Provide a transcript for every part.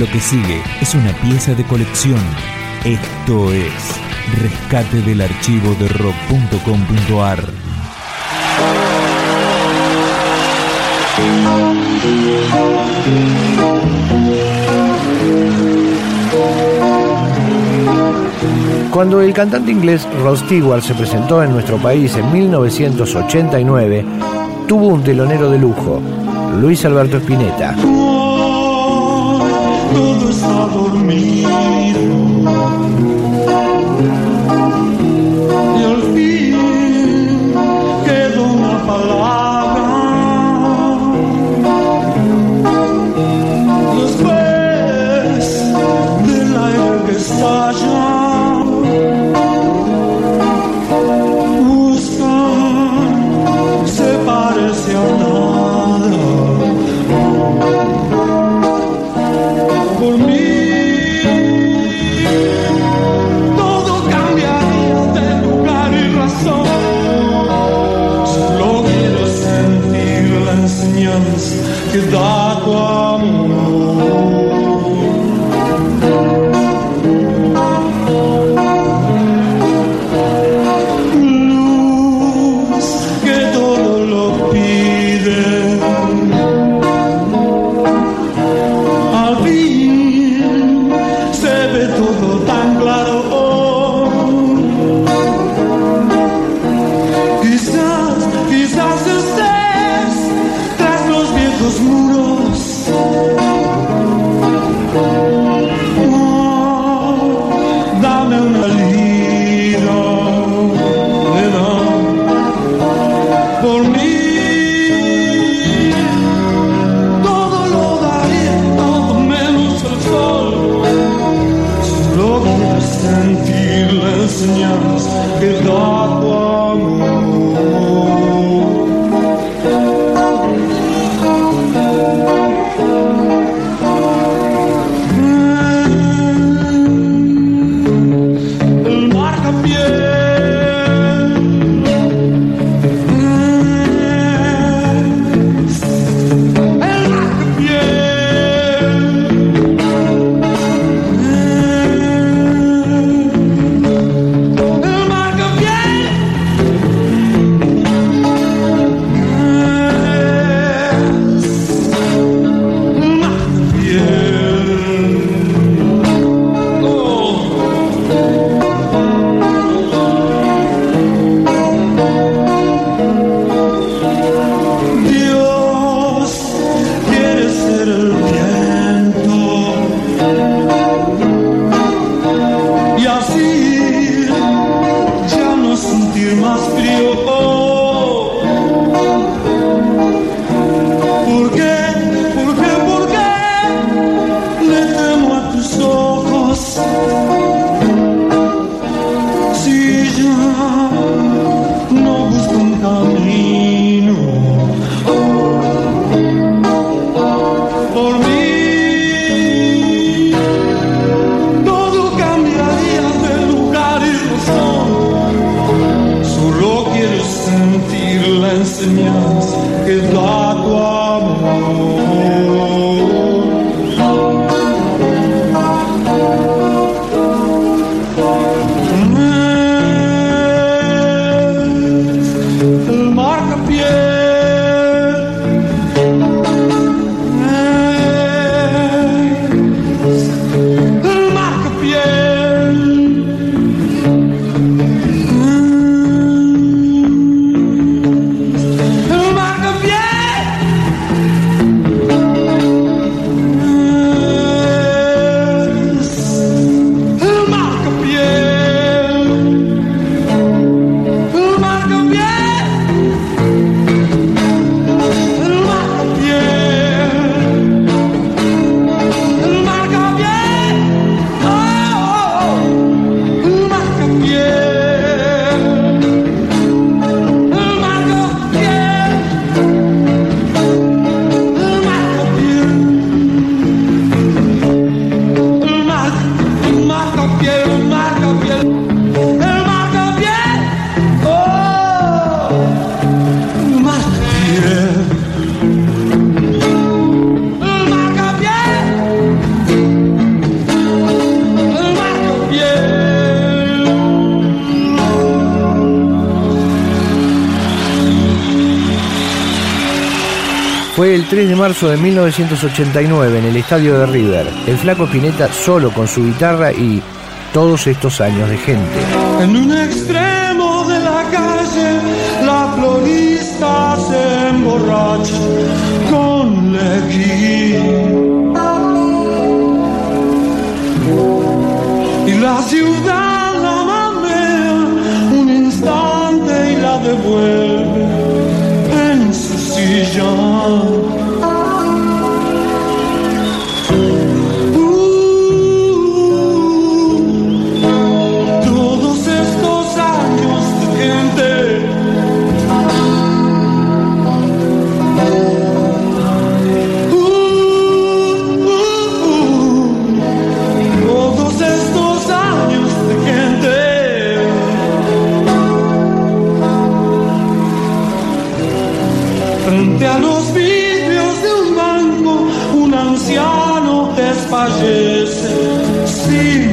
Lo que sigue es una pieza de colección. Esto es Rescate del archivo de rock.com.ar. Cuando el cantante inglés Rod Stewart se presentó en nuestro país en 1989, tuvo un telonero de lujo, Luis Alberto Spinetta. Todo está dormido. Fue el 3 de marzo de 1989 en el estadio de River. El flaco Spinetta solo con su guitarra y todos estos años de gente. En un extremo de la calle, la florista se emborracha con Lequín. Y la ciudad oceano espagesse. Sim.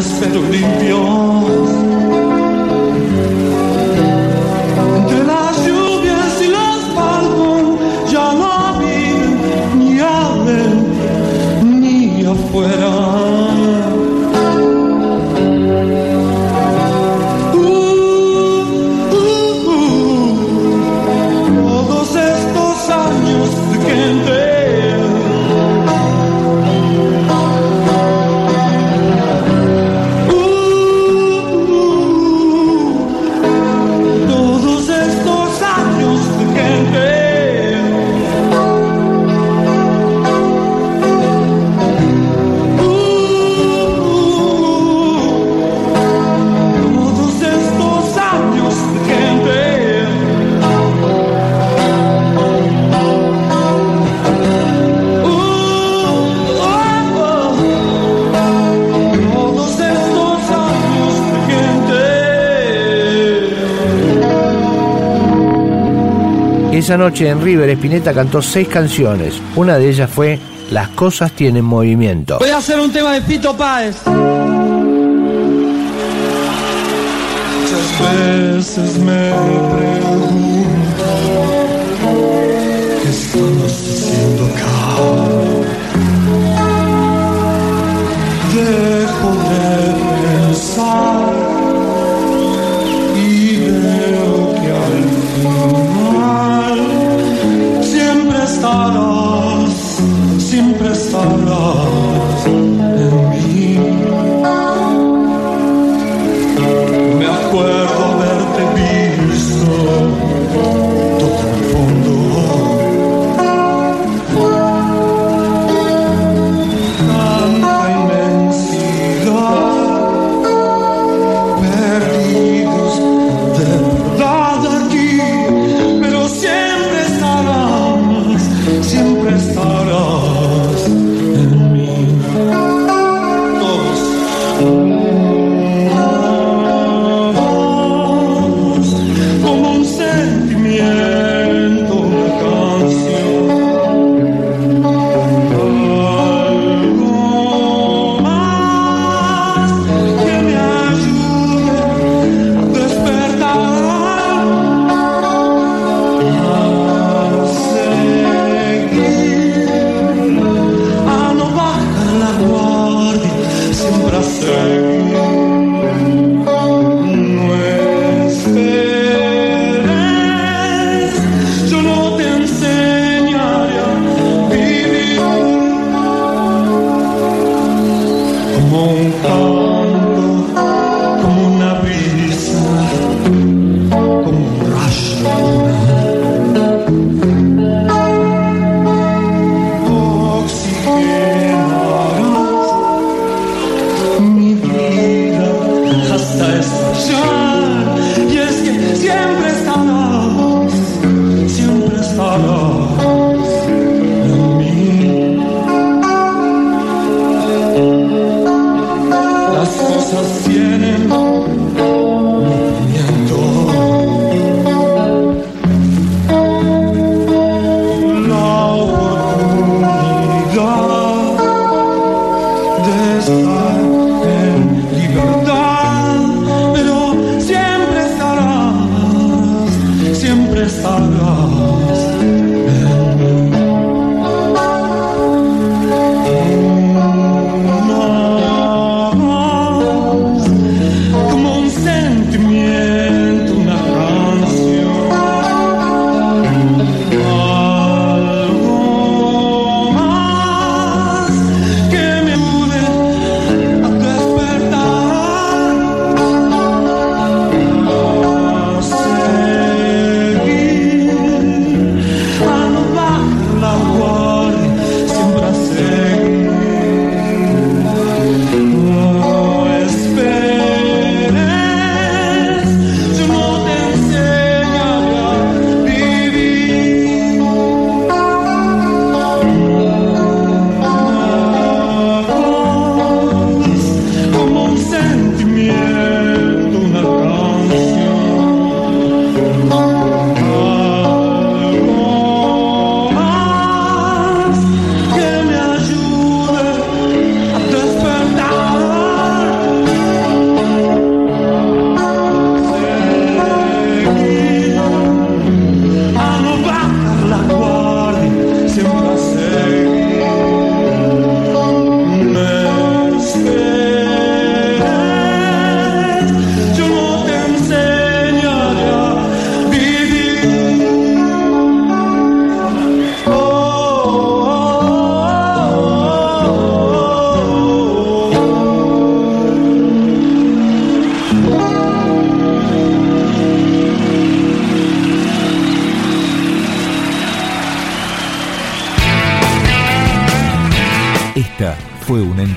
Ilegales pero Esa noche en River, Spinetta cantó seis canciones. Una de ellas fue Las cosas tienen movimiento. Voy a hacer un tema de Fito Páez. Muchas veces me pregunto qué estamos haciendo acá. Dejo de pensar